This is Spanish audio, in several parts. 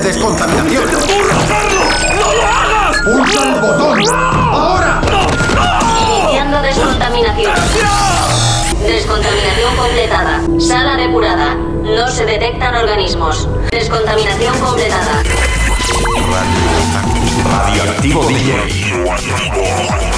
de descontaminación. ¡No lo hagas! ¡Pulsa el botón! ¡Ahora! Iniciando descontaminación. Descontaminación completada. Sala depurada. No se detectan organismos. Descontaminación completada. Radioactivo DJ.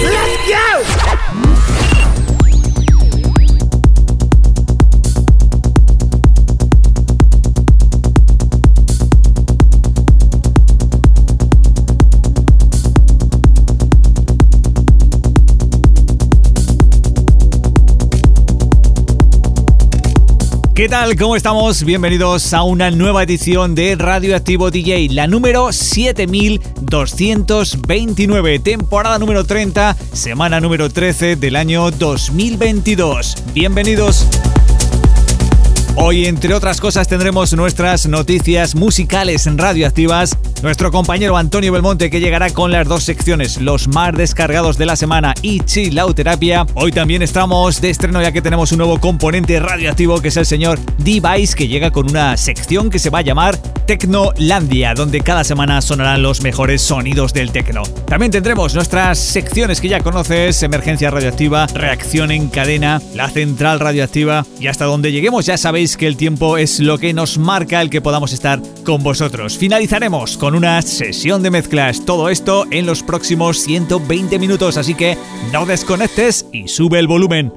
Let's go! ¿Qué tal? ¿Cómo estamos? Bienvenidos a una nueva edición de Radioactivo DJ, la número 7229, temporada número 30, semana número 13 del año 2022. Bienvenidos. Hoy, entre otras cosas, tendremos nuestras noticias musicales radioactivas. Nuestro compañero Antonio Belmonte que llegará con las dos secciones, los más descargados de la semana y Chilauterapia. Hoy también estamos de estreno ya que tenemos un nuevo componente radioactivo que es el señor Device que llega con una sección que se va a llamar Tecnolandia, donde cada semana sonarán los mejores sonidos del tecno. También tendremos nuestras secciones que ya conoces, Emergencia Radioactiva, Reacción en Cadena, La Central Radioactiva y hasta donde lleguemos ya sabéis que el tiempo es lo que nos marca el que podamos estar con vosotros. Finalizaremos con una sesión de mezclas, todo esto en los próximos 120 minutos, así que no desconectes y sube el volumen.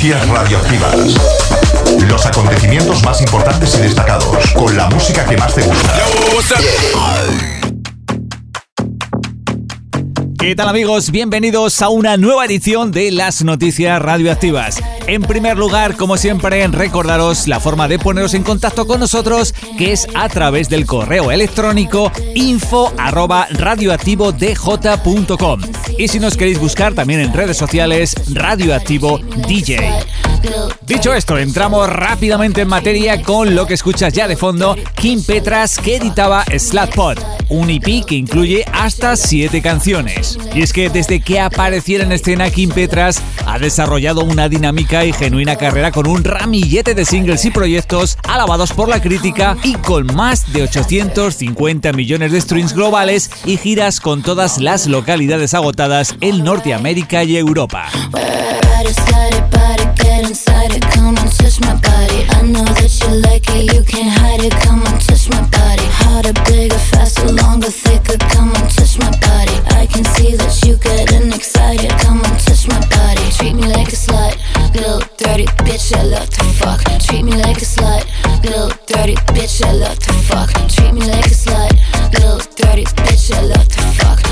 Noticias radioactivas. Los acontecimientos más importantes y destacados, ¿Qué tal amigos? Bienvenidos a una nueva edición de las noticias radioactivas. En primer lugar, como siempre, recordaros la forma de poneros en contacto con nosotros, que es a través del correo electrónico info radioactivodj.com. Y si nos queréis buscar también en redes sociales, Radioactivo DJ. Dicho esto, entramos rápidamente en materia con lo que escuchas ya de fondo, Kim Petras que editaba Slatpot, un EP que incluye hasta 7 canciones. Y es que desde que apareciera en escena Kim Petras ha desarrollado una dinámica y genuina carrera con un ramillete de singles y proyectos alabados por la crítica y con más de 850 millones de streams globales y giras con todas las localidades agotadas en Norteamérica y Europa. Touch my body. I know that you like it, you can't hide it, come on, touch my body. Harder, bigger, faster, longer, thicker, come on, touch my body. I can see that you getting excited, come on, touch my body. Treat me like a slut, little dirty bitch, I love to fuck. Treat me like a slut, little dirty bitch, I love to fuck. Treat me like a slut, little dirty bitch, I love to fuck.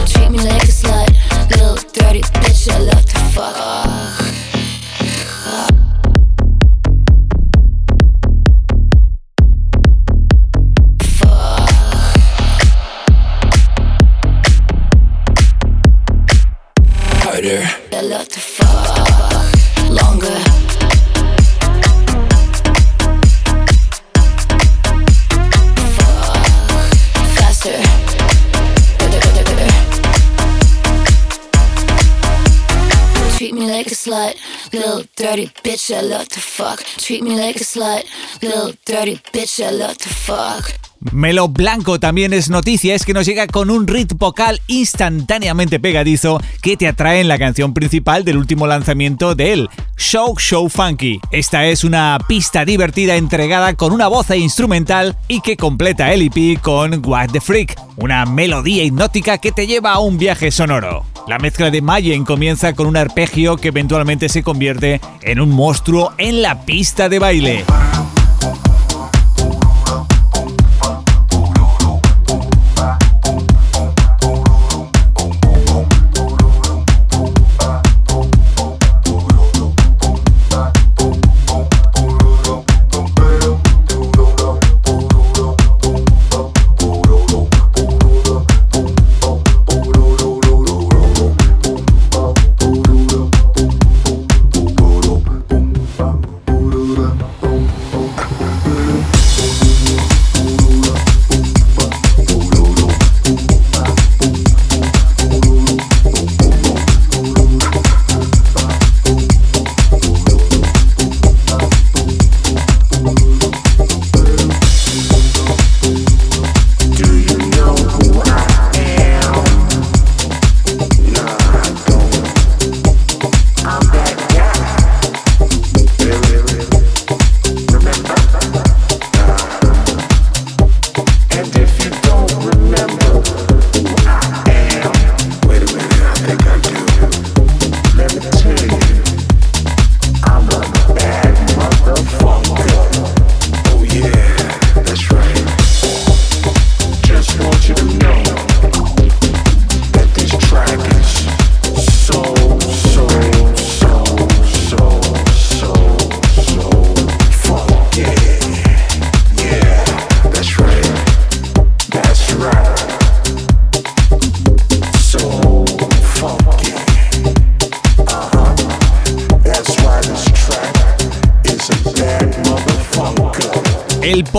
Little dirty bitch. I love to fuck. Treat me like a slut, little dirty bitch. I love to fuck. Melo Blanco también es noticia, es que nos llega con un ritmo vocal instantáneamente pegadizo que te atrae en la canción principal del último lanzamiento de él, Show Show Funky. Esta es una pista divertida entregada con una voz e instrumental y que completa el EP con What the Freak, una melodía hipnótica que te lleva a un viaje sonoro. La mezcla de Mayen comienza con un arpegio que eventualmente se convierte en un monstruo en la pista de baile.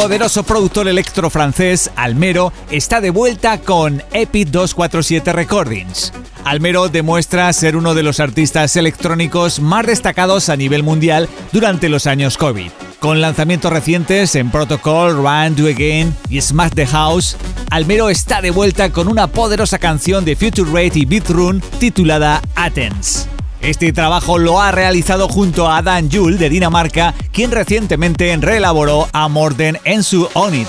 Poderoso productor electro francés Almero está de vuelta con Epic 247 Recordings. Almero demuestra ser uno de los artistas electrónicos más destacados a nivel mundial durante los años COVID. Con lanzamientos recientes en Protocol, Run, Do Again y Smash the House, Almero está de vuelta con una poderosa canción de Future Rate y Beatrun titulada Athens. Este trabajo lo ha realizado junto a Dan Juhl de Dinamarca, quien recientemente reelaboró a Morden en su On It.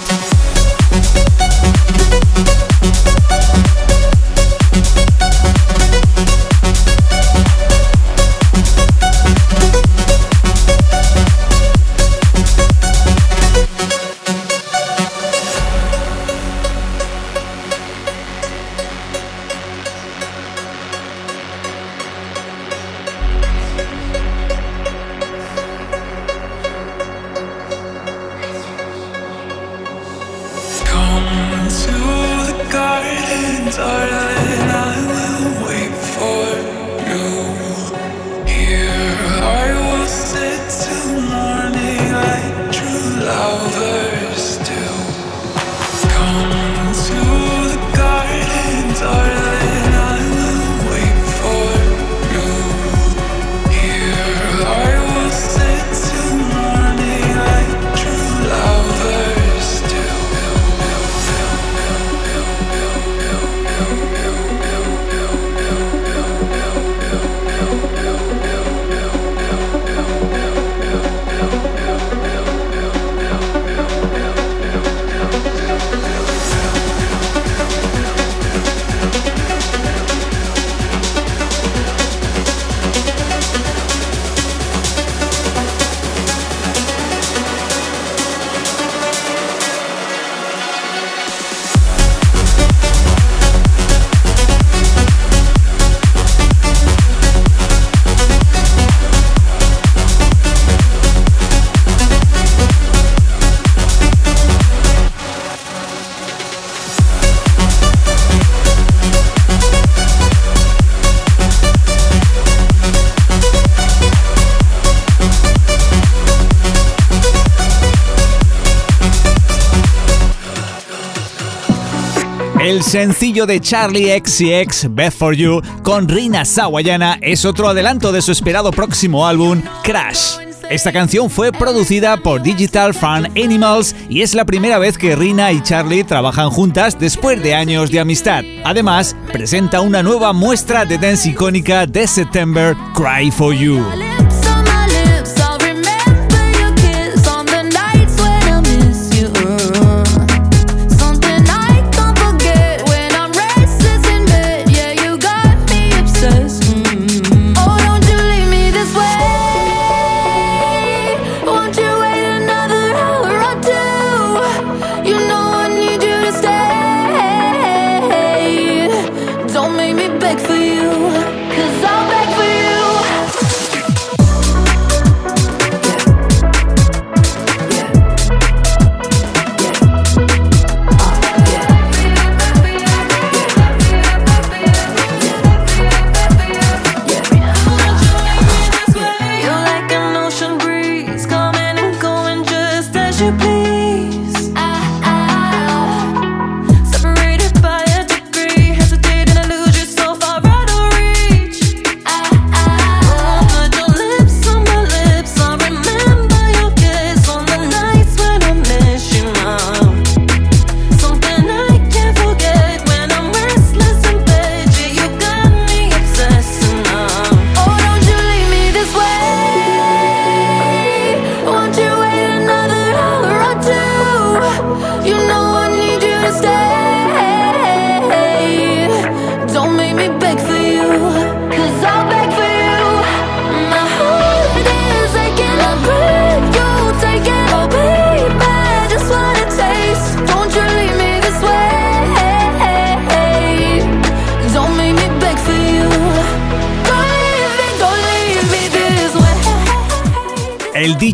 El sencillo de Charlie XCX, Beth for You, con Rina Sawayana, es otro adelanto de su esperado próximo álbum, Crash. Esta canción fue producida por Digital Fan Animals y es la primera vez que Rina y Charlie trabajan juntas después de años de amistad. Además, presenta una nueva muestra de dance icónica de September, Cry for You.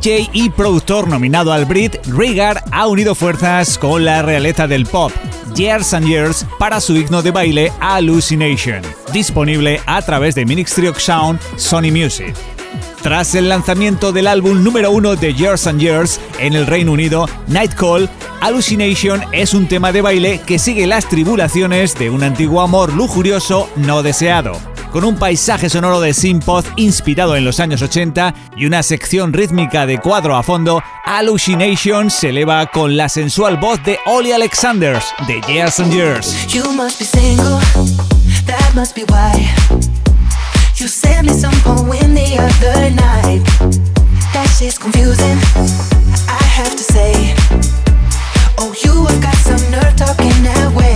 Y productor nominado al Brit, Rigard, ha unido fuerzas con la realeza del pop, Years and Years, para su himno de baile Hallucination, disponible a través de Ministry of Sound Sony Music. Tras el lanzamiento del álbum número uno de Years and Years en el Reino Unido, Night Call, Hallucination es un tema de baile que sigue las tribulaciones de un antiguo amor lujurioso no deseado con un paisaje sonoro de synth inspirado en los años 80 y una sección rítmica de cuadro a fondo, Hallucination se eleva con la sensual voz de Ollie Alexanders de Years and Years. You must be single, that must be why. You sent me some poem the other night. That shit's confusing, I have to say. Oh, you have got some nerve talking that way.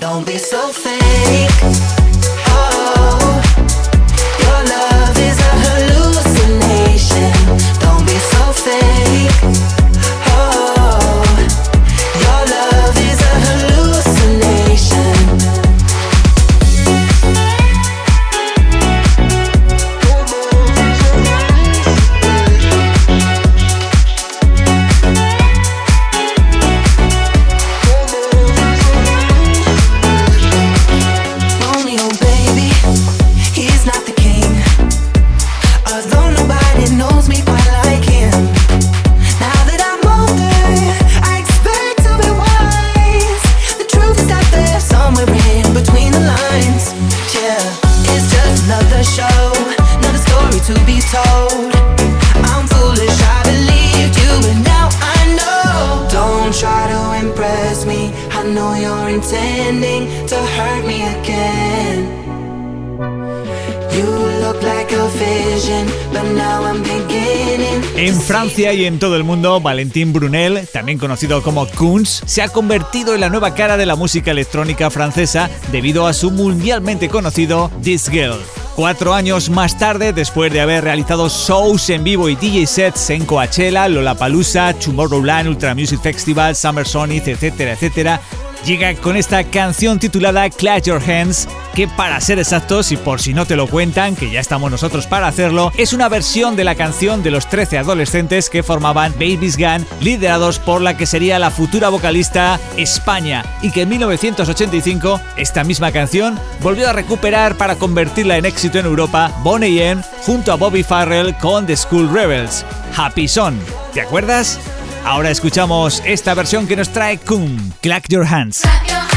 Don't be so fake. Francia y en todo el mundo, Valentín Brunel, también conocido como Kunz, se ha convertido en la nueva cara de la música electrónica francesa debido a su mundialmente conocido This Girl. Cuatro años más tarde, después de haber realizado shows en vivo y DJ sets en Coachella, Lollapalooza, Tomorrowland, Ultra Music Festival, Summer Sonic, etcétera, etcétera, llega con esta canción titulada Clash Your Hands, que para ser exactos y por si no te lo cuentan, que ya estamos nosotros para hacerlo, es una versión de la canción de los 13 adolescentes que formaban Babies Gun, liderados por la que sería la futura vocalista España, y que en 1985 esta misma canción volvió a recuperar para convertirla en éxito en Europa Bonnie M junto a Bobby Farrell con The School Rebels, Happy Son. ¿Te acuerdas? Ahora escuchamos esta versión que nos trae Kum, Clack Your Hands. song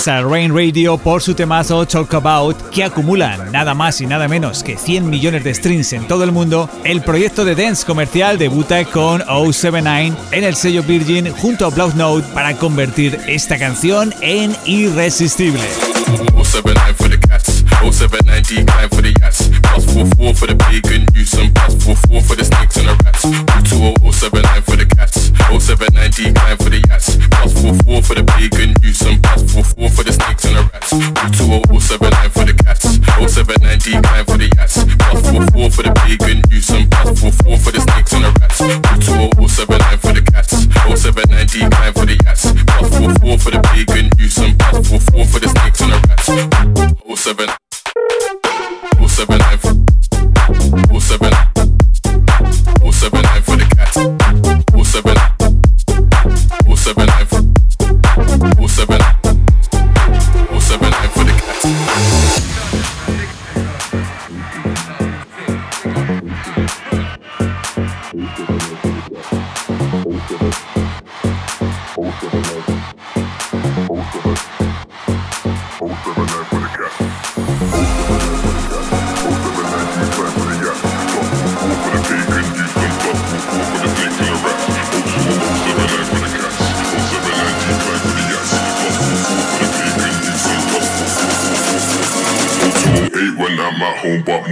recuerdas a Rain Radio por su temazo Talk About, que acumulan nada más y nada menos que 100 millones de streams en todo el mundo, el proyecto de dance comercial debuta con 079 en el sello Virgin junto a Blood Note para convertir esta canción en irresistible. 079 for the cats, 0790 climb for the yats, plus 44 for the bacon use and plus 44 for the snakes and the rats. 22079 for the cats, 0790 climb for the yats, plus 44 for the bacon use and plus 44 for the snakes and the rats. 22079 for the cats, 0790 climb for the yats, plus 44 for the bacon use and plus 44 for the snakes and the rats. 22079 for the cats, 0790 climb for the yats, plus 44 for the bacon use and plus 44 for the snakes and the rats. 07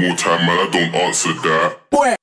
more time, man, I don't answer that.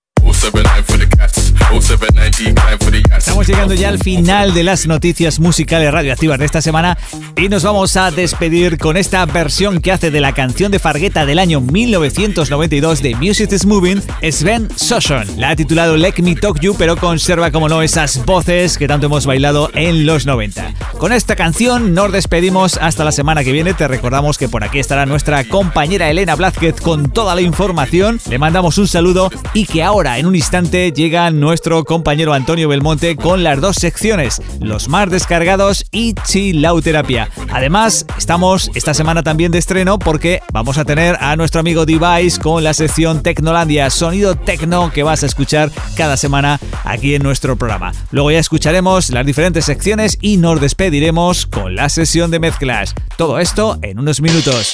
079 for the cats, 0790 climb for the yats. Estamos llegando ya al final de las noticias musicales radioactivas de esta semana y nos vamos a despedir con esta versión que hace de la canción de Fargueta del año 1992 de Music is Moving, Sven Sosson. La ha titulado Let Me Talk You, pero conserva como no esas voces que tanto hemos bailado en los 90. Con esta canción nos despedimos hasta la semana que viene. Te recordamos que por aquí estará nuestra compañera Elena Blázquez con toda la información. Le mandamos un saludo y que ahora en un instante llega nuestro compañero Antonio Belmonte con las dos secciones, los más descargados y Chilauterapia. Además, estamos esta semana también de estreno porque vamos a tener a nuestro amigo Device con la sección Tecnolandia, sonido tecno que vas a escuchar cada semana aquí en nuestro programa. Luego ya escucharemos las diferentes secciones y nos despediremos con la sesión de mezclas. Todo esto en unos minutos.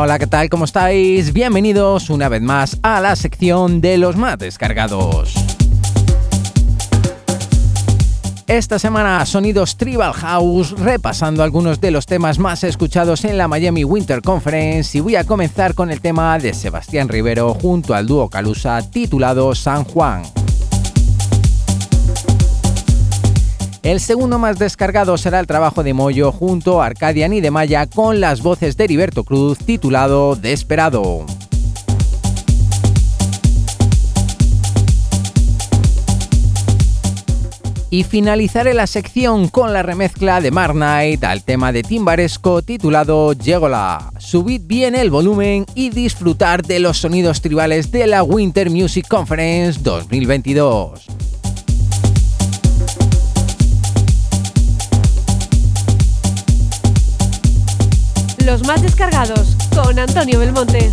Hola, ¿qué tal? ¿Cómo estáis? Bienvenidos una vez más a la sección de los más descargados. Esta semana sonidos Tribal House, repasando algunos de los temas más escuchados en la Miami Winter Conference y voy a comenzar con el tema de Sebastián Rivero junto al dúo Calusa titulado San Juan. El segundo más descargado será el trabajo de Moyo junto a Arcadian y de Maya con las voces de Heriberto Cruz titulado Desperado. Y finalizaré la sección con la remezcla de Mark Knight al tema de Timbaresco titulado Llegola. Subid bien el volumen y disfrutar de los sonidos tribales de la Winter Music Conference 2022. Los más descargados con Antonio Belmonte.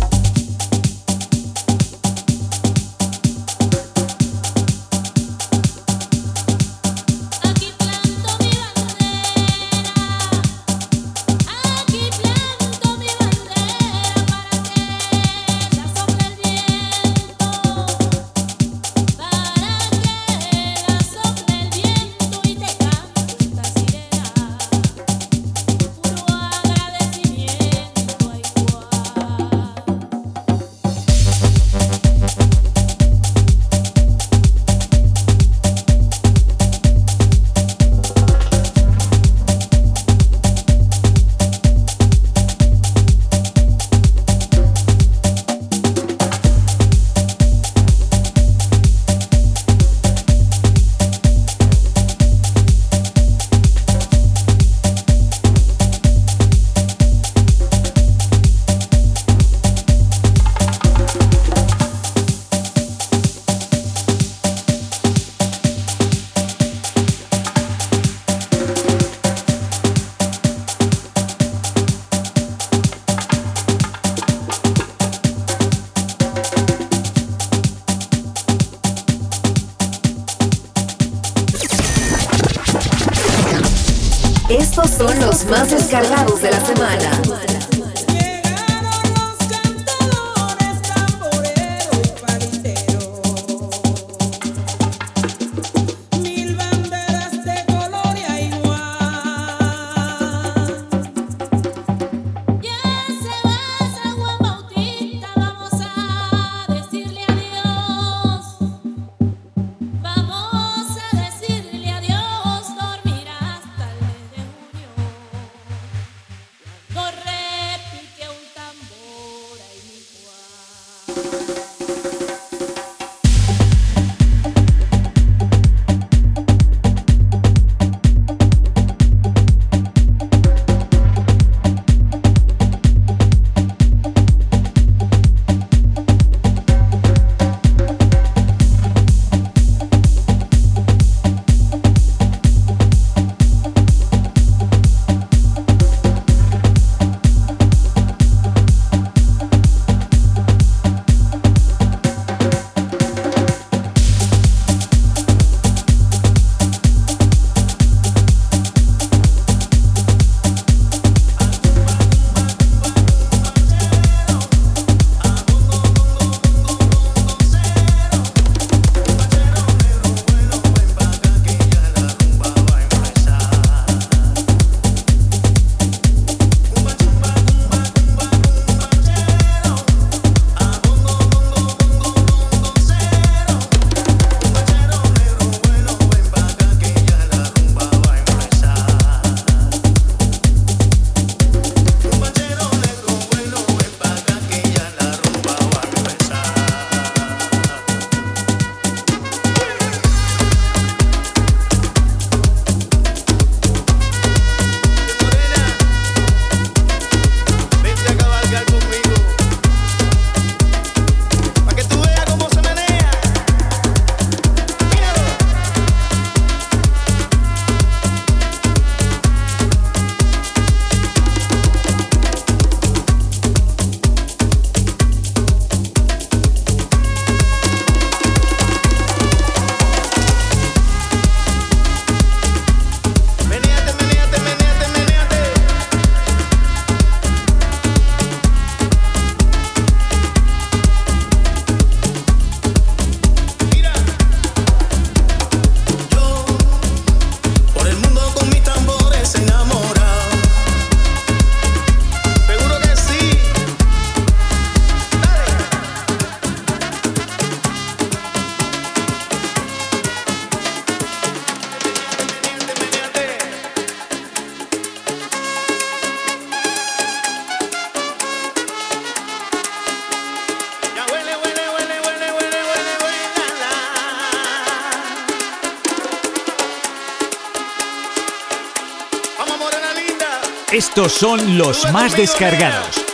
Son los más descargados de la semana. Estos son los más descargados.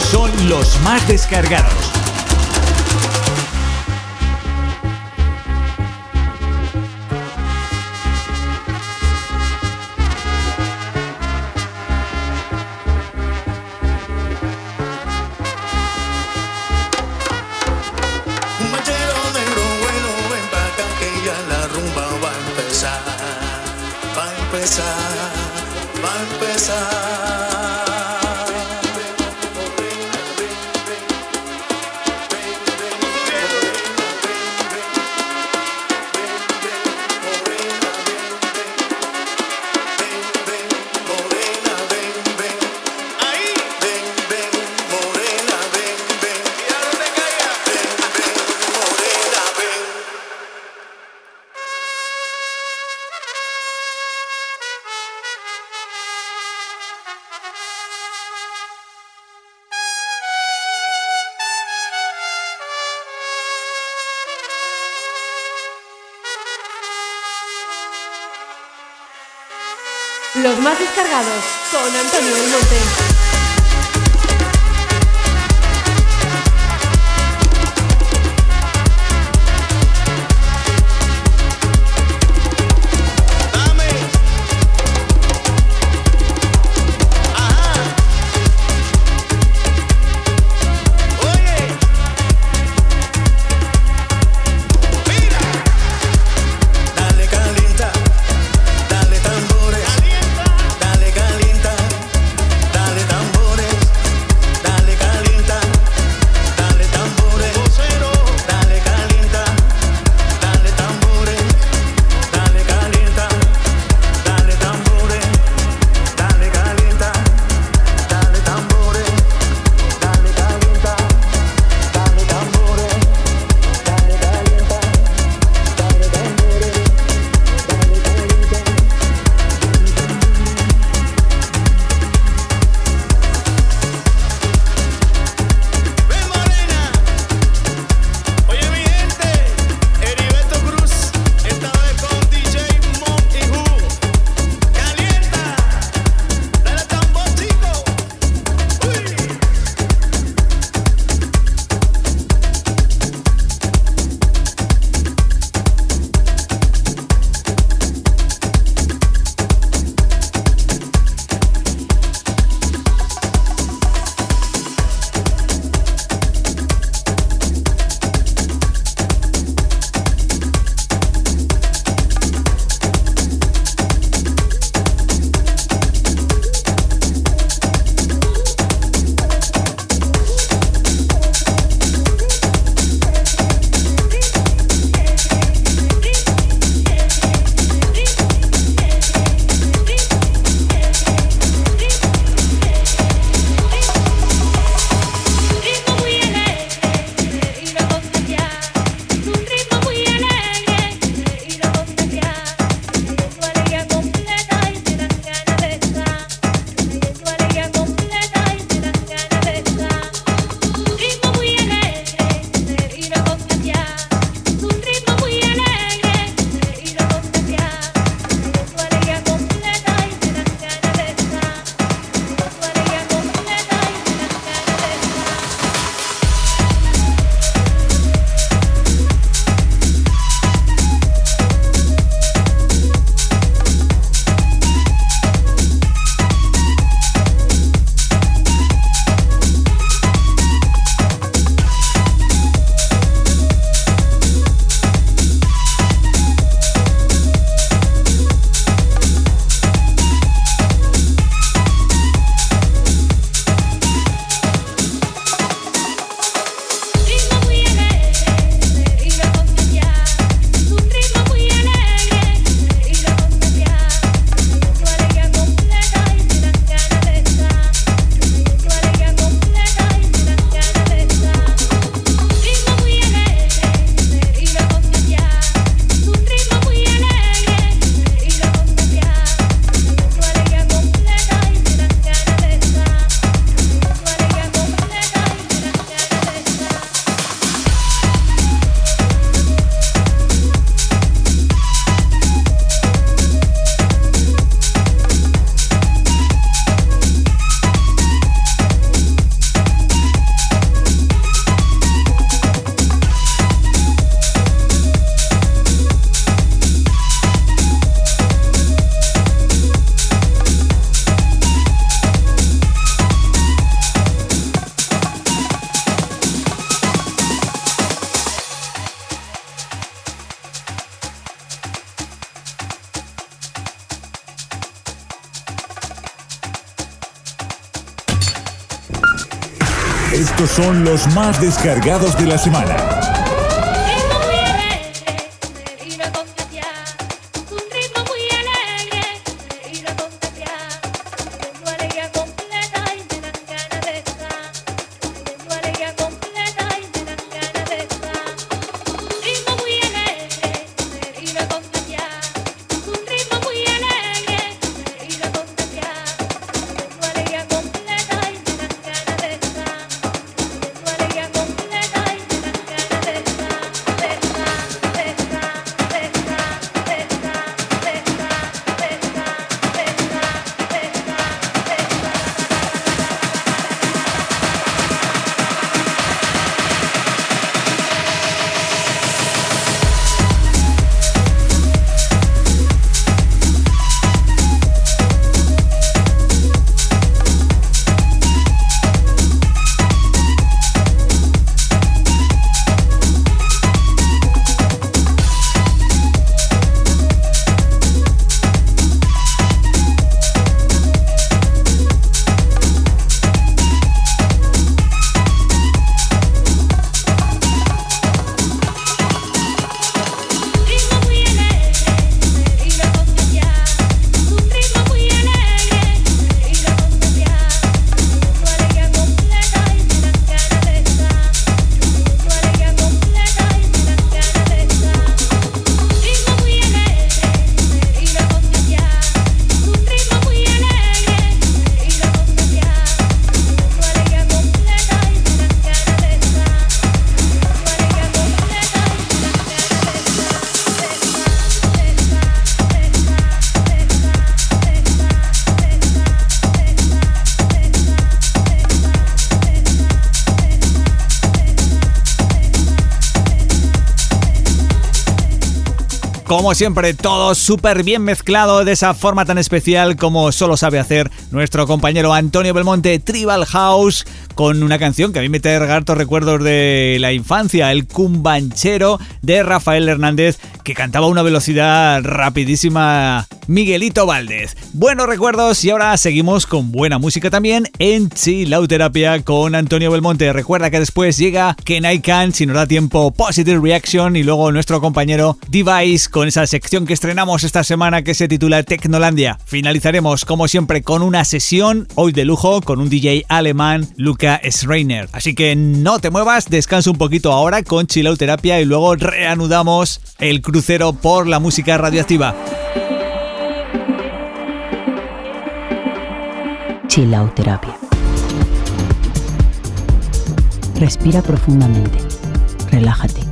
son los más descargados. Renegados con los más descargados de la semana. Como siempre, todo súper bien mezclado de esa forma tan especial como solo sabe hacer nuestro compañero Antonio Belmonte Tribal House con una canción que a mí me trae hartos recuerdos de la infancia, el cumbanchero de Rafael Hernández que cantaba a una velocidad rapidísima Miguelito Valdez. Buenos recuerdos y ahora seguimos con buena música también en Chilauterapia con Antonio Belmonte. Recuerda que después llega Ken I Can, si nos da tiempo, Positive Reaction y luego nuestro compañero Device con esa sección que estrenamos esta semana que se titula Tecnolandia. Finalizaremos como siempre con una sesión hoy de lujo con un DJ alemán, Luca Schreiner. Así que no te muevas, descansa un poquito ahora con Chilauterapia y luego reanudamos el crucero por la música radioactiva. Chilauterapia. Respira profundamente, relájate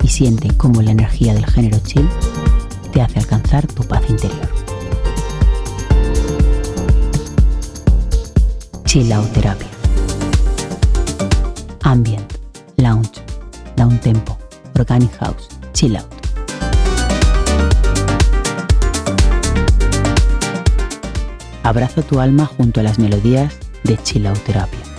y siente cómo la energía del género chill te hace alcanzar tu paz interior. Chilauterapia. Ambient, lounge, down tempo, organic house, chill out. Abraza tu alma junto a las melodías de Chilauterapia.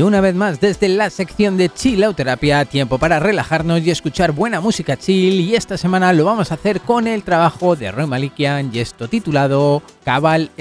Y una vez más desde la sección de Chilauterapia, tiempo para relajarnos y escuchar buena música chill. Y esta semana lo vamos a hacer con el trabajo de Roy Malikian y esto titulado Cabal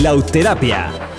Lauterapia.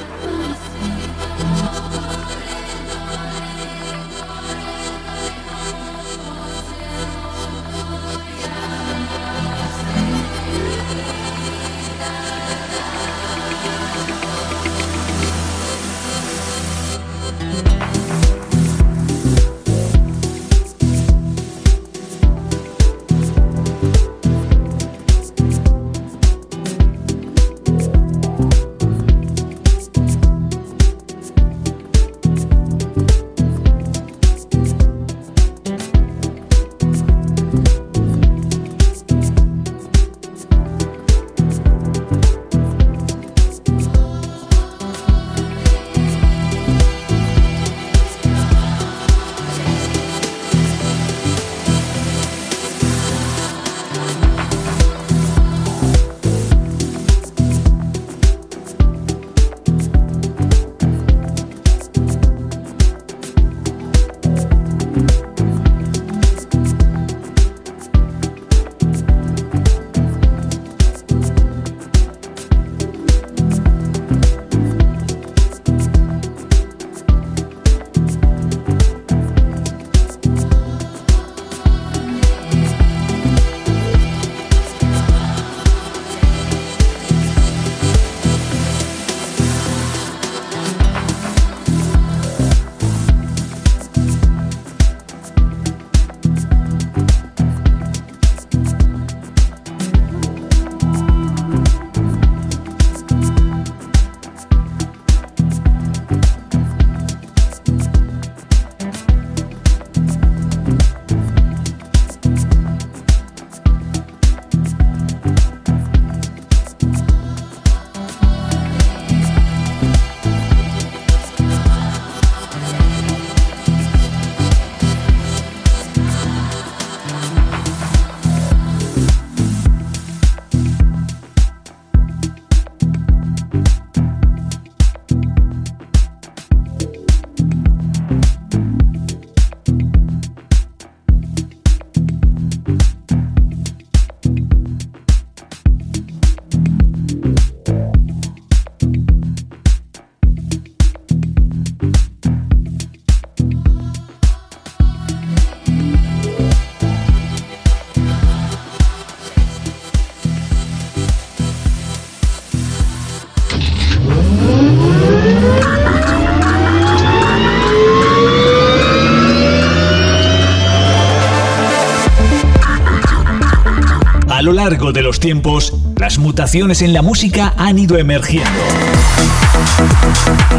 Esbiri. Chilauterapia. largo de los tiempos, las mutaciones en la música han ido emergiendo.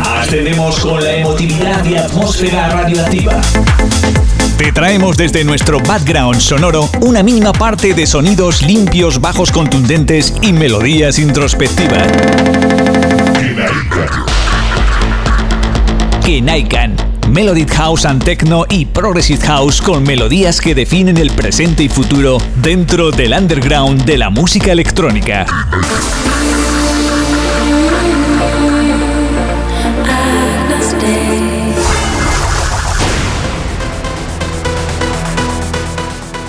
Ascendemos con la emotividad y atmósfera radioactiva. Te traemos desde nuestro background sonoro una mínima parte de sonidos limpios, bajos contundentes y melodías introspectivas. Kenaikan Melodic House and Techno y Progressive House con melodías que definen el presente y futuro dentro del underground de la música electrónica.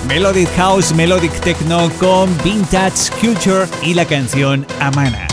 Melodic House, Melodic Techno con Vintage Culture y la canción Amana.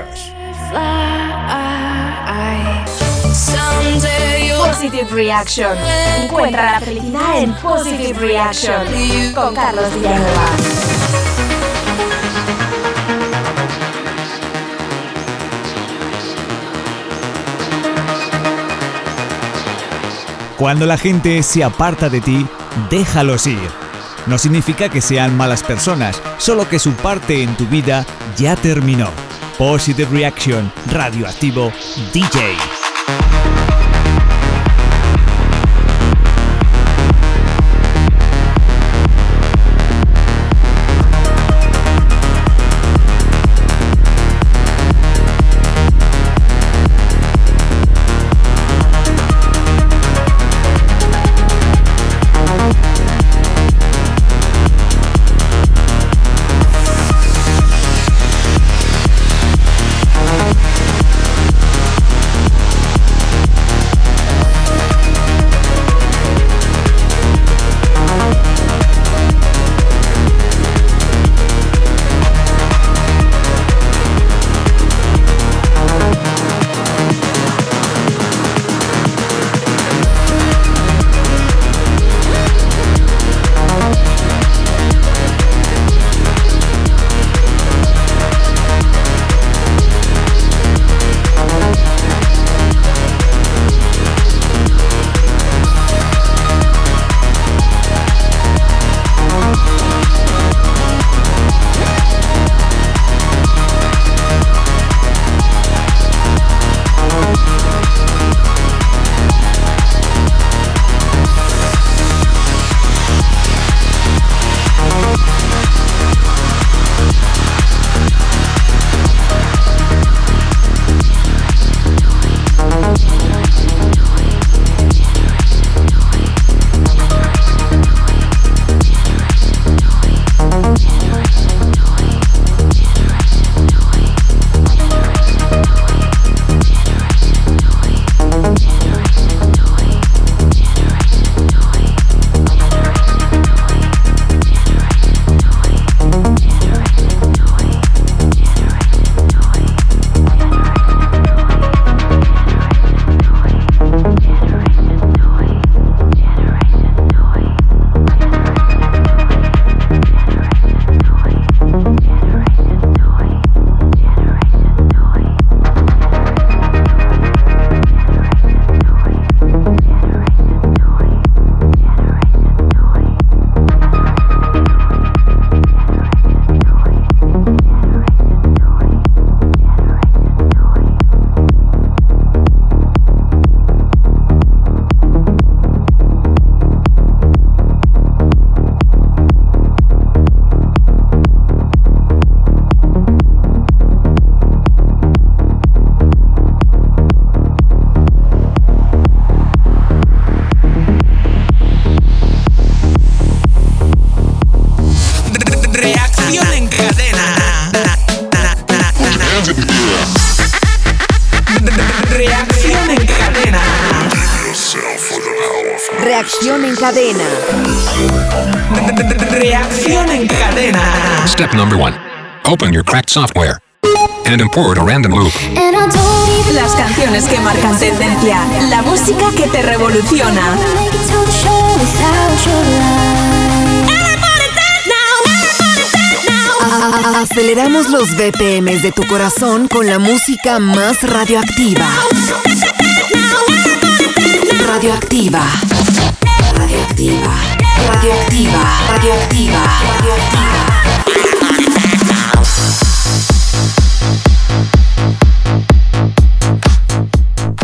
Positive Reaction. Encuentra la felicidad en Positive Reaction con Carlos Villanueva. Cuando la gente se aparta de ti, déjalos ir. No significa que sean malas personas, solo que su parte en tu vida ya terminó. Positive Reaction, radioactivo DJ. Corazón con la música más radioactiva. Radioactiva. Radioactiva. Radioactiva. Radioactiva. Radioactiva.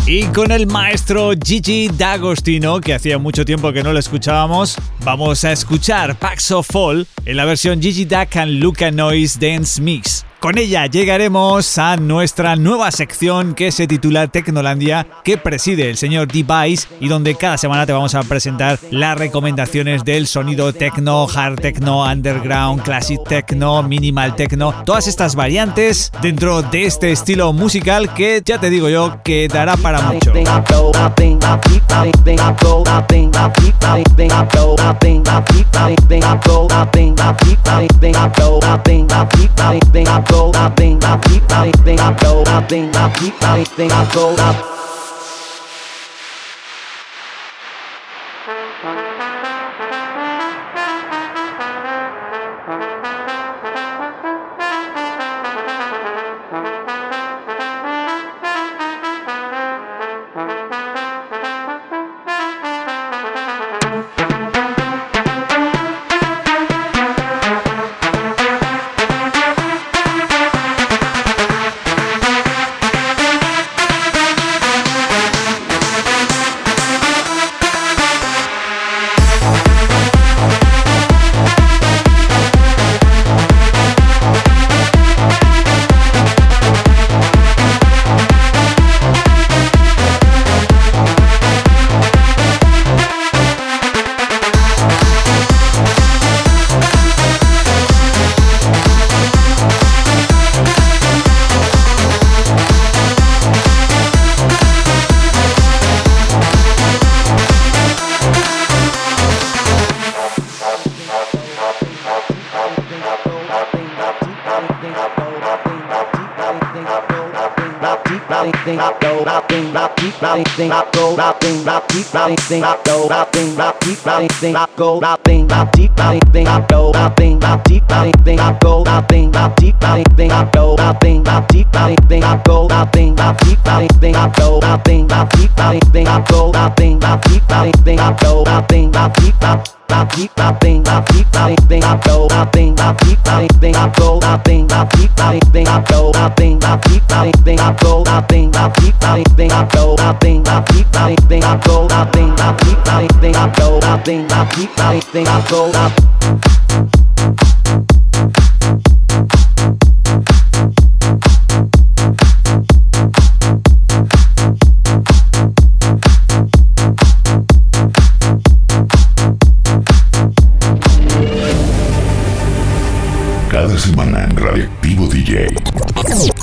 Y con el maestro Gigi D'Agostino, que hacía mucho tiempo que no lo escuchábamos, vamos a escuchar Packs of Fall en la versión Gigi Duck and Luca Noise Dance Mix. Con ella llegaremos a nuestra nueva sección que se titula Tecnolandia, que preside el señor Device y donde cada semana te vamos a presentar las recomendaciones del sonido techno, hard techno, underground, classic techno, minimal techno, todas estas variantes dentro de este estilo musical que ya te digo yo que dará para mucho. go, I think I keep, I think I go, I think I keep, I think I go, I thing, that deep, that thing, that go, that thing, that deep, that thing, that go, that thing, that deep, that thing, that go, that thing, that deep, that thing, that go, that thing, that deep, that thing, that go, that thing, that deep, that thing, that go, that thing, that deep, that thing, that go, that thing, that deep, that thing, that go, that thing, that rap deep rap thing rap deep rap thing I go rap thing rap deep rap thing I go rap thing rap deep rap thing I go rap thing rap deep rap thing I go rap thing rap deep rap thing I go rap thing rap deep rap thing I go rap thing rap deep rap thing I go rap thing rap deep rap thing I go rap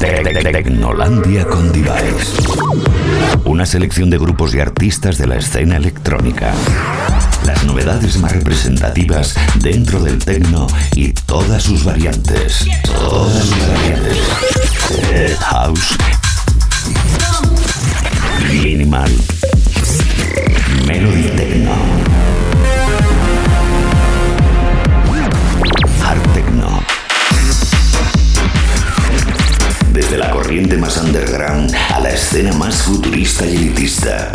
Tecnolandia con Device. Una selección de grupos y artistas de la escena electrónica. Las novedades más representativas dentro del techno y todas sus variantes. Todas sus variantes. House. Minimal. Melody Techno. Corriente más underground a la escena más futurista y elitista.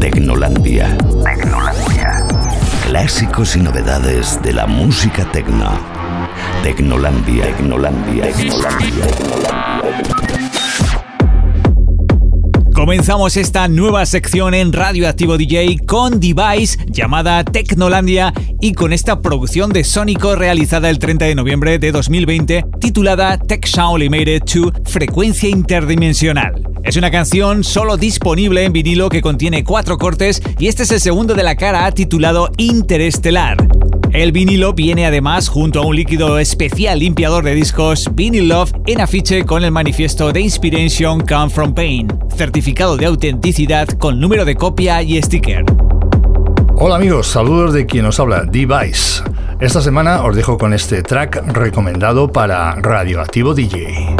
Tecnolandia. Tecnolandia. Clásicos y novedades de la música tecno. Tecnolandia. Tecnolandia. Tecnolandia. Comenzamos esta nueva sección en Radioactivo DJ con Device llamada Tecnolandia y con esta producción de Sónico realizada el 30 de noviembre de 2020 titulada Tech Sound Limited 2 Frecuencia Interdimensional. Es una canción solo disponible en vinilo que contiene cuatro cortes y este es el segundo de la cara titulado Interestelar. El vinilo viene además junto a un líquido especial limpiador de discos Vinyl Love en afiche con el manifiesto de Inspiration Come From Pain, certificado de autenticidad con número de copia y sticker. Hola amigos, saludos de quien os habla, Device. Esta semana os dejo con este track recomendado para Radioactivo DJ.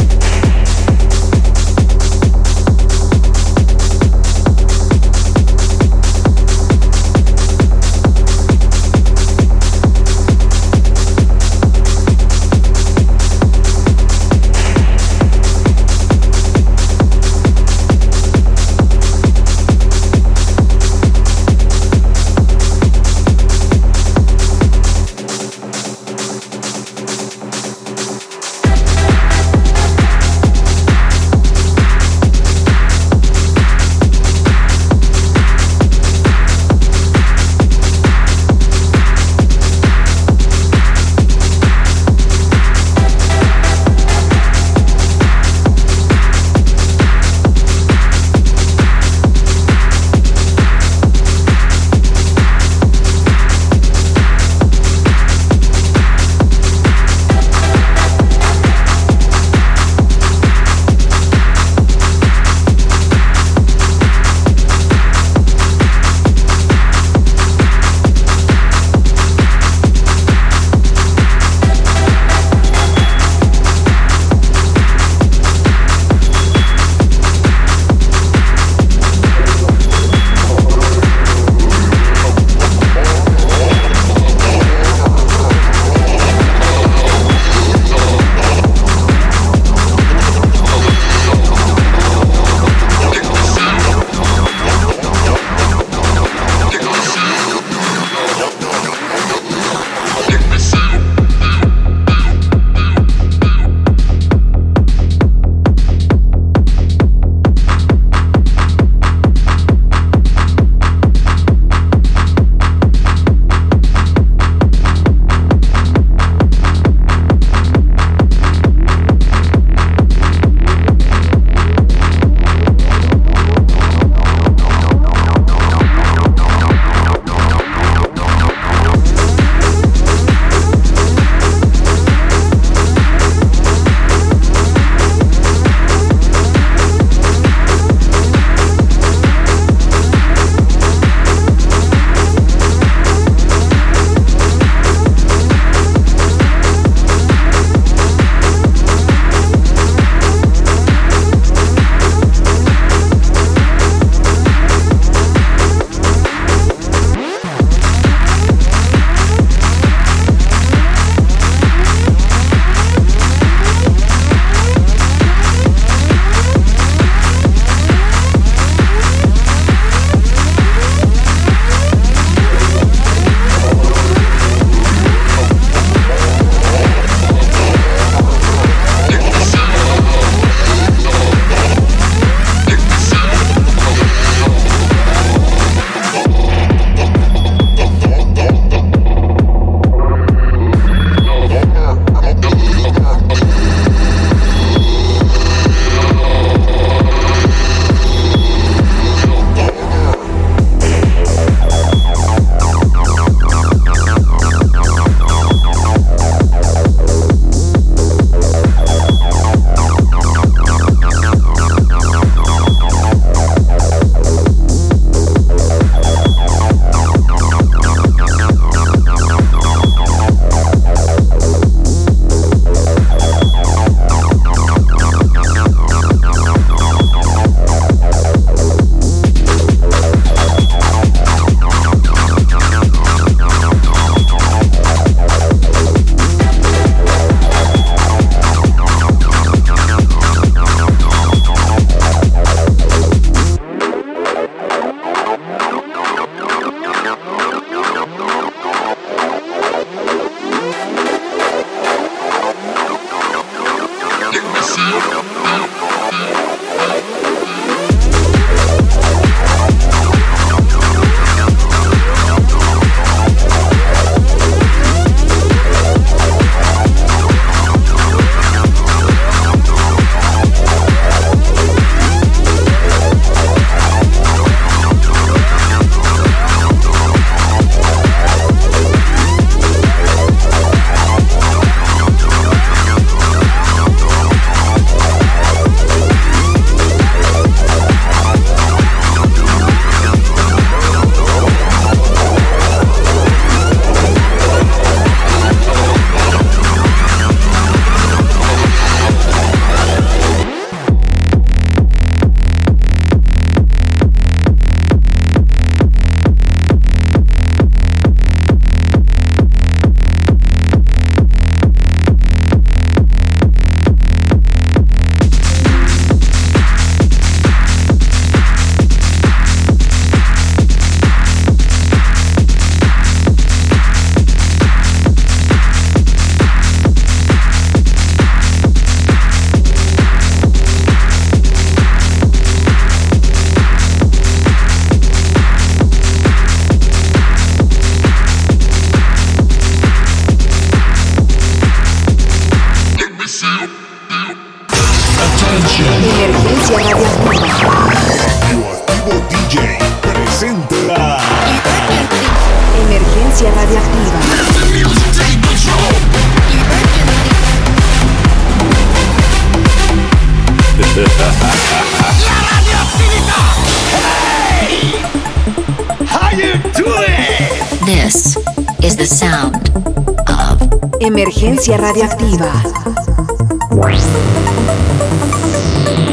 Emergencia radioactiva.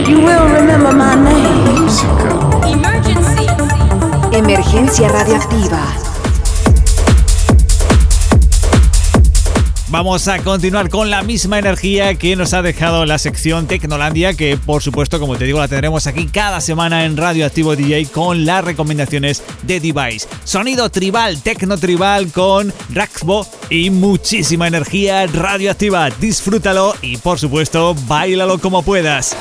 You will remember my name. Emergency. Emergencia radioactiva. Vamos a continuar con la misma energía que nos ha dejado la sección Tecnolandia, que por supuesto, como te digo, la tendremos aquí cada semana en Radio Activo DJ con las recomendaciones de Device. Sonido tribal, tecno tribal con Raxbo y muchísima energía radioactiva. Disfrútalo y por supuesto, bailalo como puedas.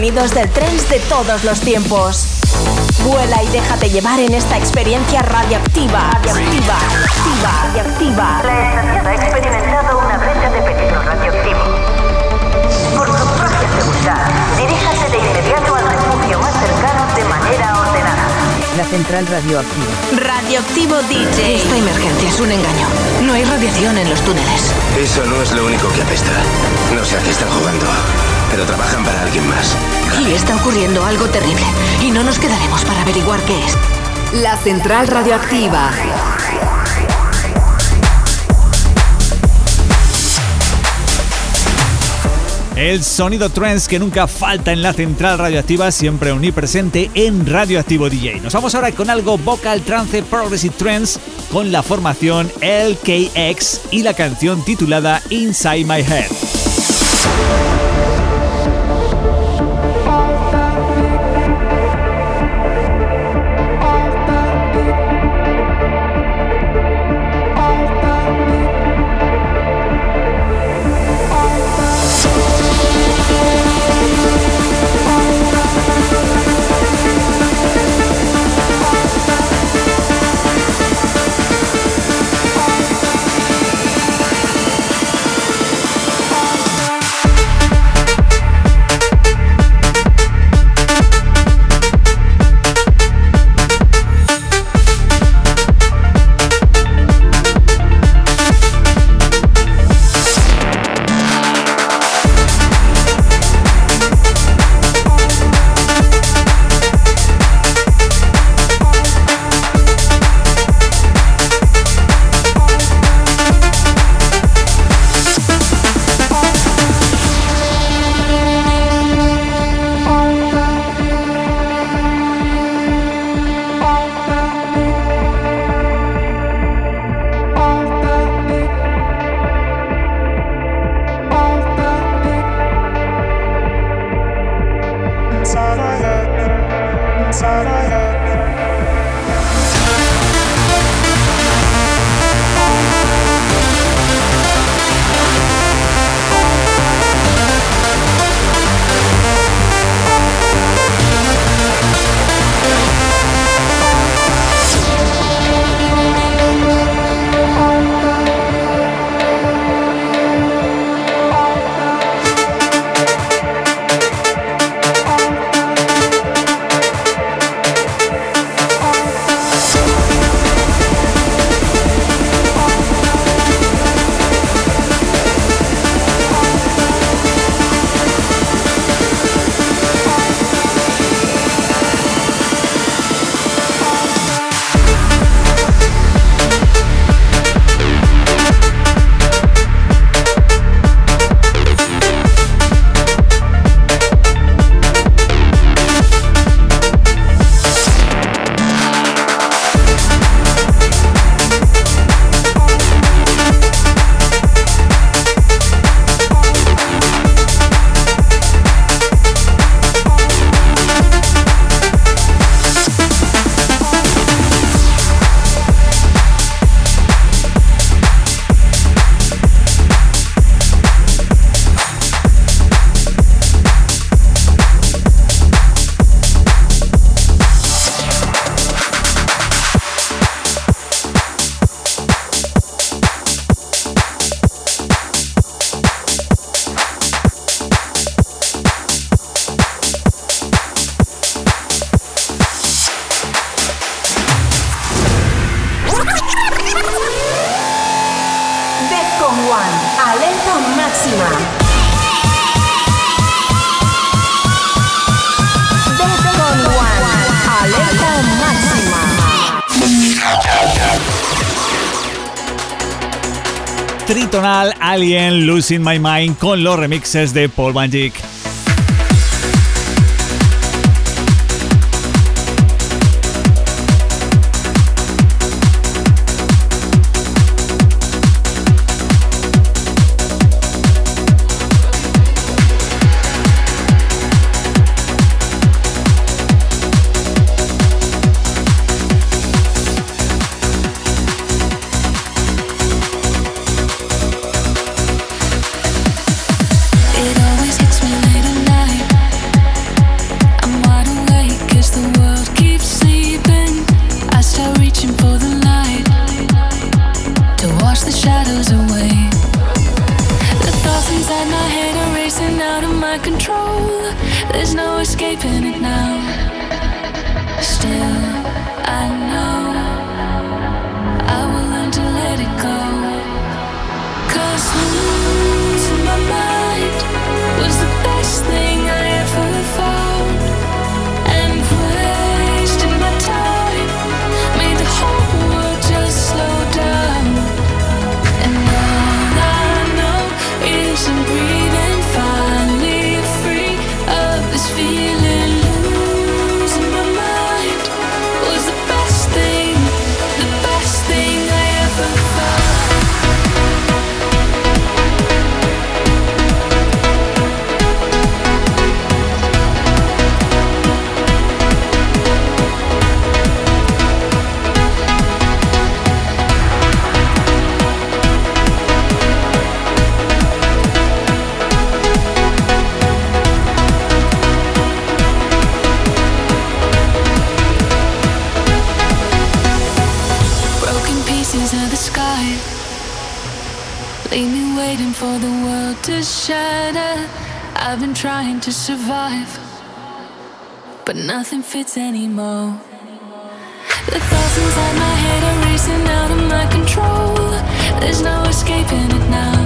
Sonidos del trance de todos los tiempos. Vuela y déjate llevar en esta experiencia radioactiva. Radioactiva. Radioactiva. Radioactiva. La estación ha experimentado una brecha de peligro radioactivo. Por su propia seguridad, diríjase de inmediato al refugio más cercano de manera ordenada. La central radioactiva. Radioactivo DJ. Esta emergencia es un engaño. No hay radiación en los túneles. Eso no es lo único que apesta. No sé a qué están jugando, pero trabajan para alguien más. Y está ocurriendo algo terrible. Y no nos quedaremos para averiguar qué es. La Central Radioactiva. El sonido trance que nunca falta en la central radioactiva, siempre omnipresente en Radioactivo DJ. Nos vamos ahora con algo vocal trance progressive trance con la formación LKX y la canción titulada Inside My Head. Losing My Mind con los remixes de Paul Magic. pieces to survive, but nothing fits anymore. The thoughts inside my head are racing out of my control. There's no escaping it now.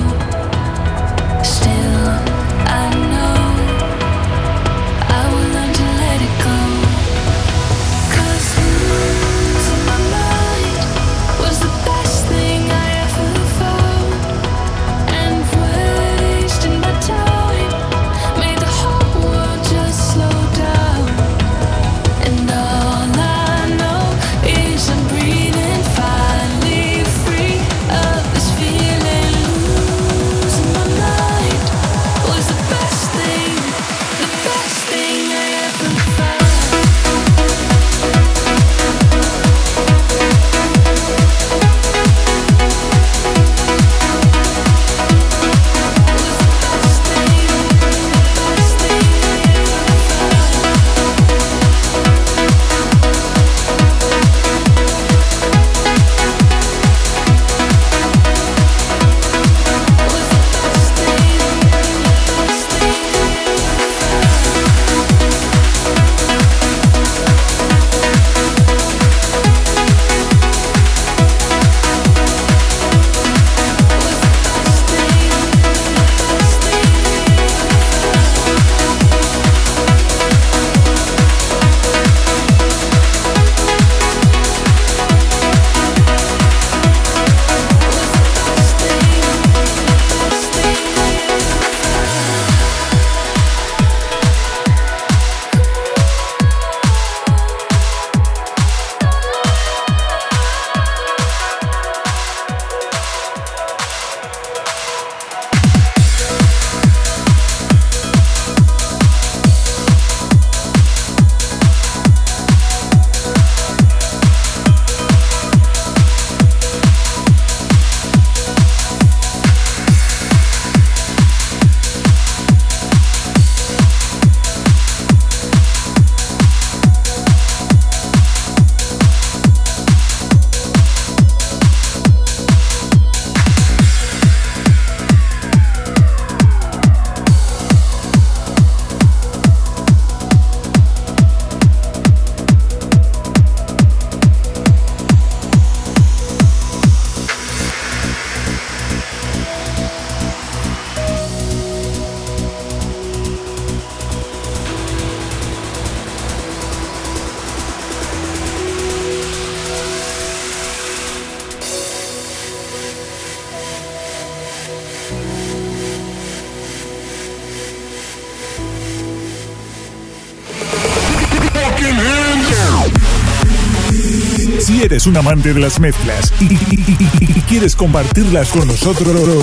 Eres un amante de las mezclas y, y- quieres compartirlas con nosotros,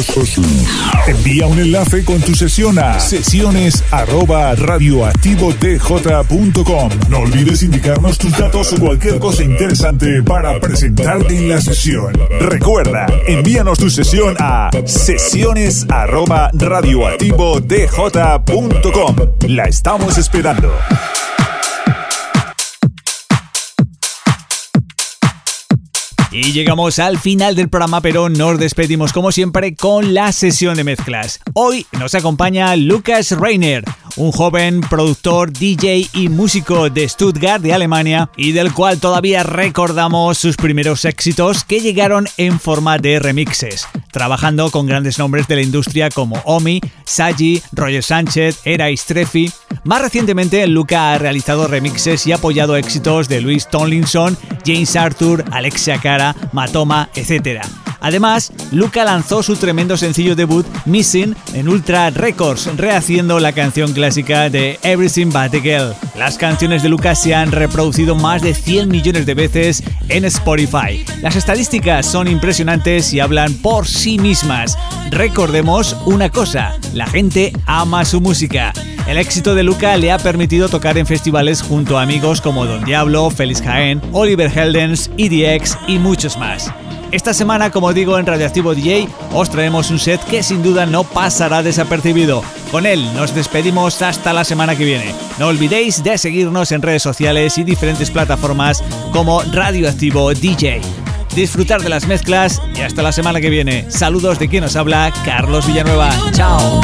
envía un enlace con tu sesión a sesiones arroba. No olvides indicarnos tus datos o cualquier cosa interesante para presentarte en la sesión. Recuerda, envíanos tu sesión a sesiones arroba radioactivodj.com. La estamos esperando. Y llegamos al final del programa, pero nos despedimos como siempre con la sesión de mezclas. Hoy nos acompaña Lucas Reiner, un joven productor, DJ y músico de Stuttgart, de Alemania, y del cual todavía recordamos sus primeros éxitos que llegaron en forma de remixes, trabajando con grandes nombres de la industria como Omi, Saji, Roger Sánchez, Era Strefi. Más recientemente, Luca ha realizado remixes y apoyado éxitos de Luis Tomlinson, James Arthur, Alexia Cara, Matoma, etc. Además, Luca lanzó su tremendo sencillo debut Missing en Ultra Records, rehaciendo la canción clásica de Everything But the Girl. Las canciones de Luca se han reproducido más de 100 millones de veces en Spotify. Las estadísticas son impresionantes y hablan por sí mismas. Recordemos una cosa, la gente ama su música. El éxito de Luca le ha permitido tocar en festivales junto a amigos como Don Diablo, Félix Jaén, Oliver Heldens, EDX y muchos más. Esta semana, como digo, en Radioactivo DJ os traemos un set que sin duda no pasará desapercibido. Con él nos despedimos hasta la semana que viene. No olvidéis de seguirnos en redes sociales y diferentes plataformas como Radioactivo DJ. disfrutar de las mezclas y hasta la semana que viene. Saludos de quien nos habla, Carlos Villanueva. Chao.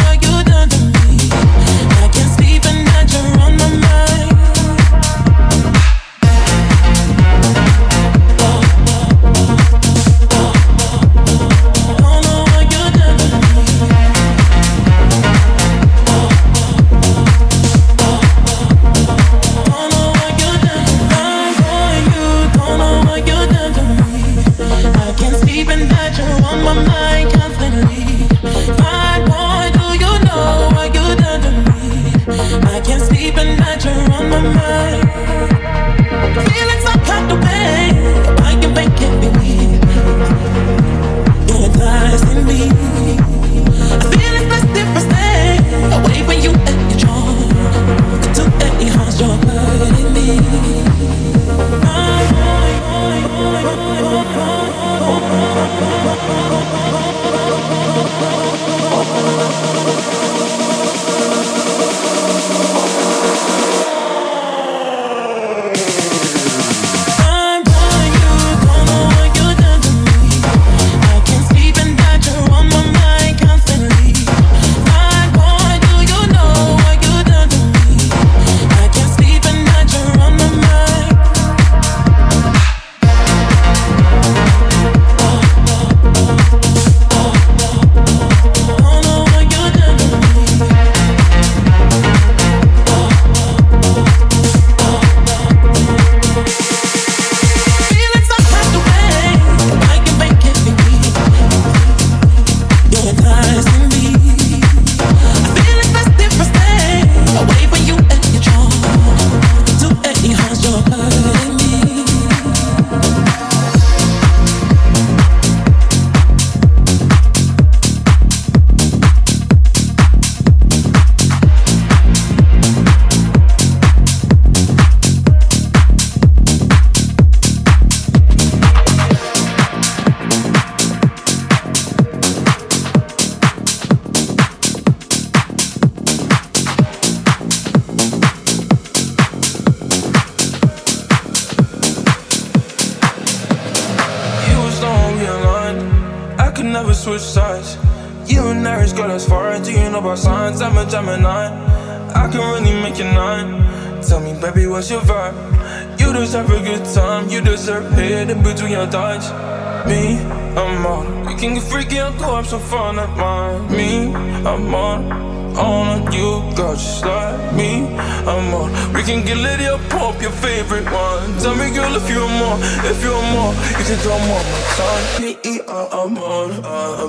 Some fun at mine. Me, I'm on, on you, girl, just like me. I'm on. We can get lit up, pump your favorite one. Tell me, girl, if you're more, if you're more, you can come on my time. Me, I'm on, uh,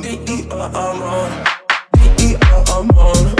I'm on, I'm on.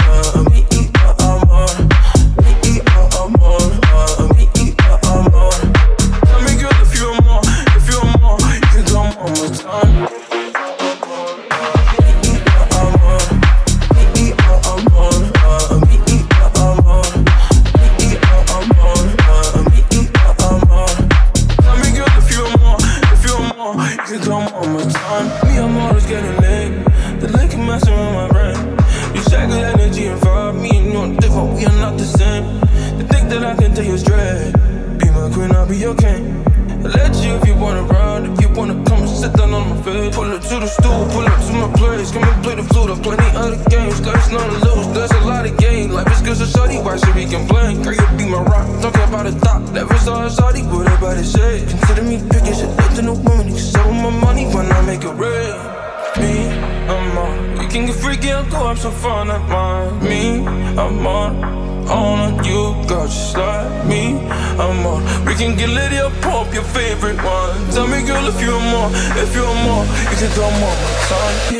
you don't want me,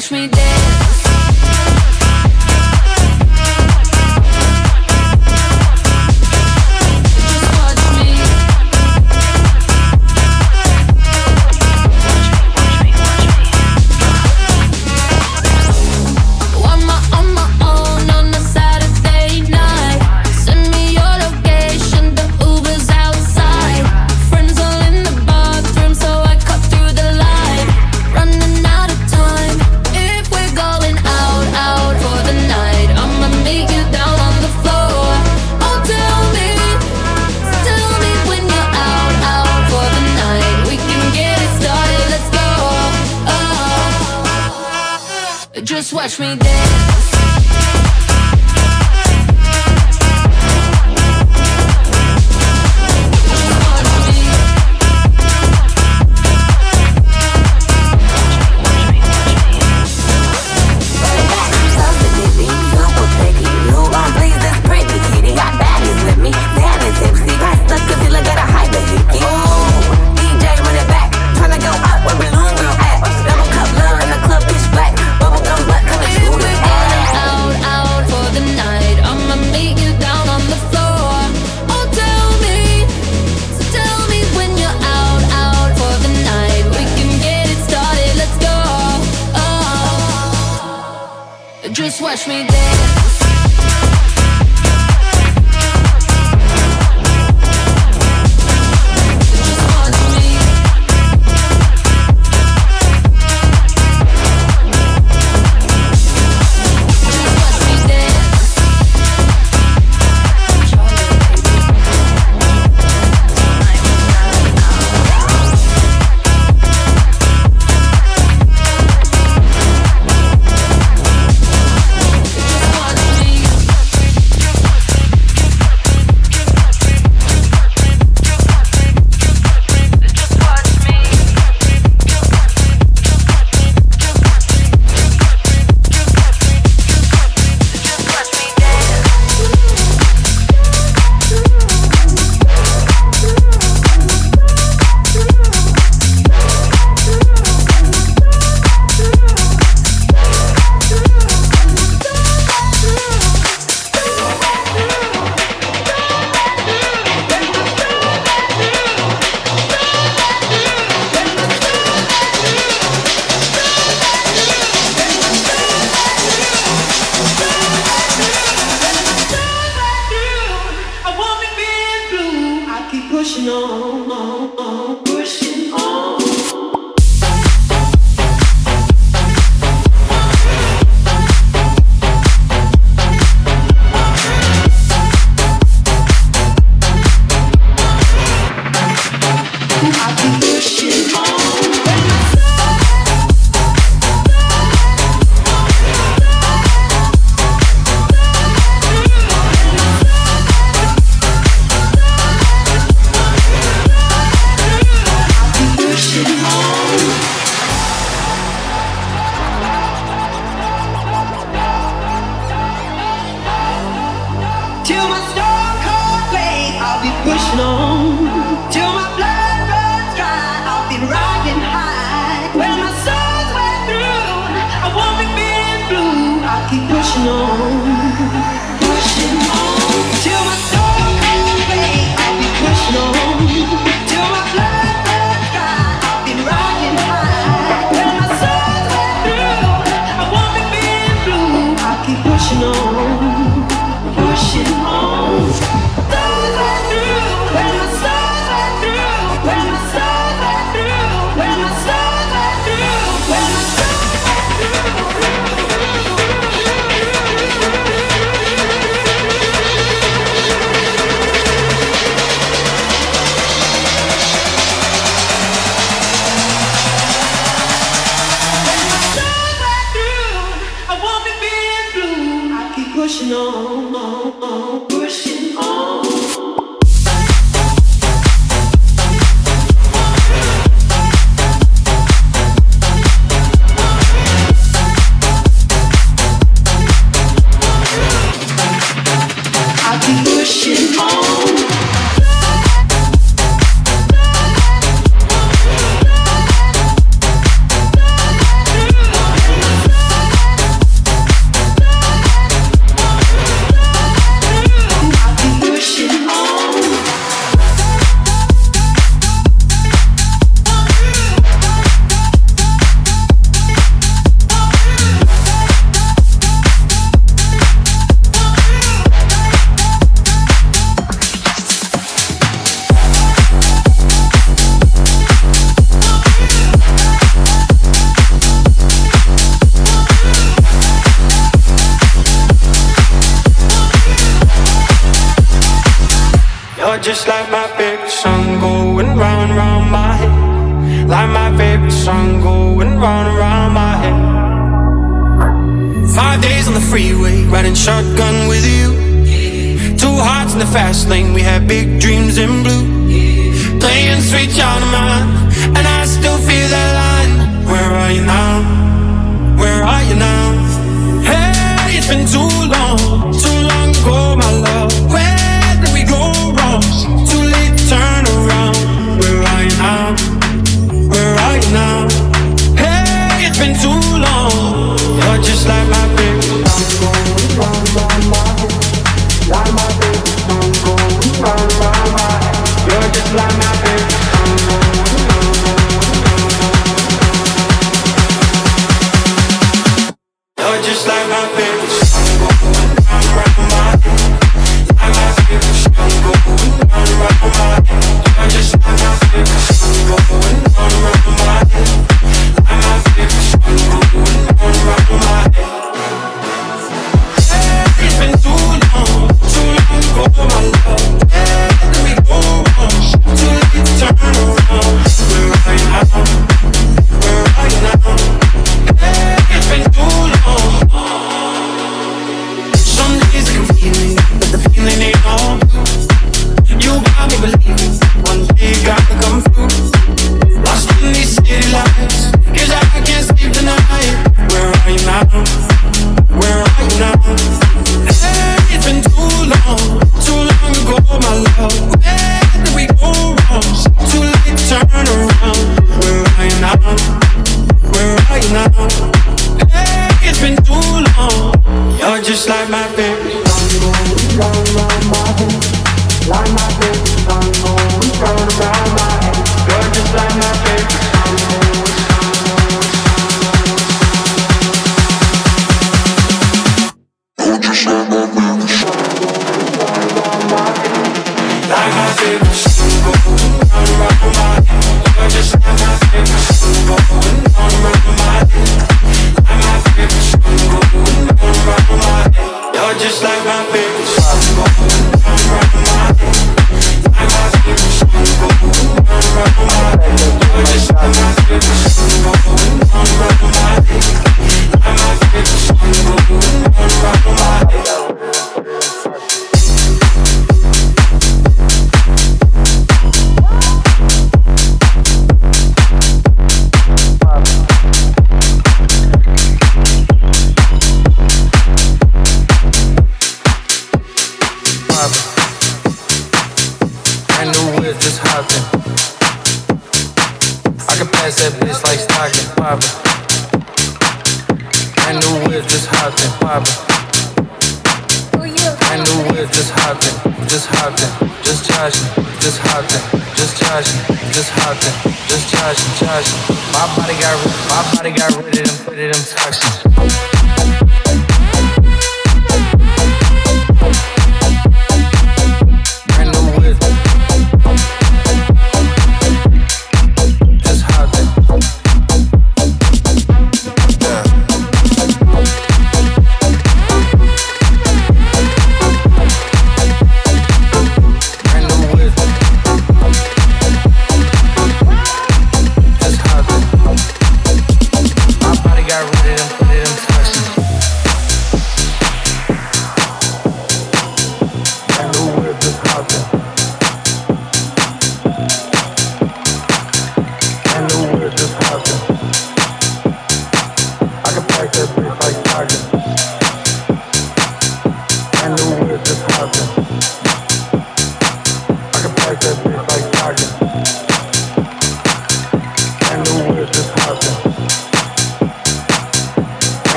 watch me dance.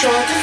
sure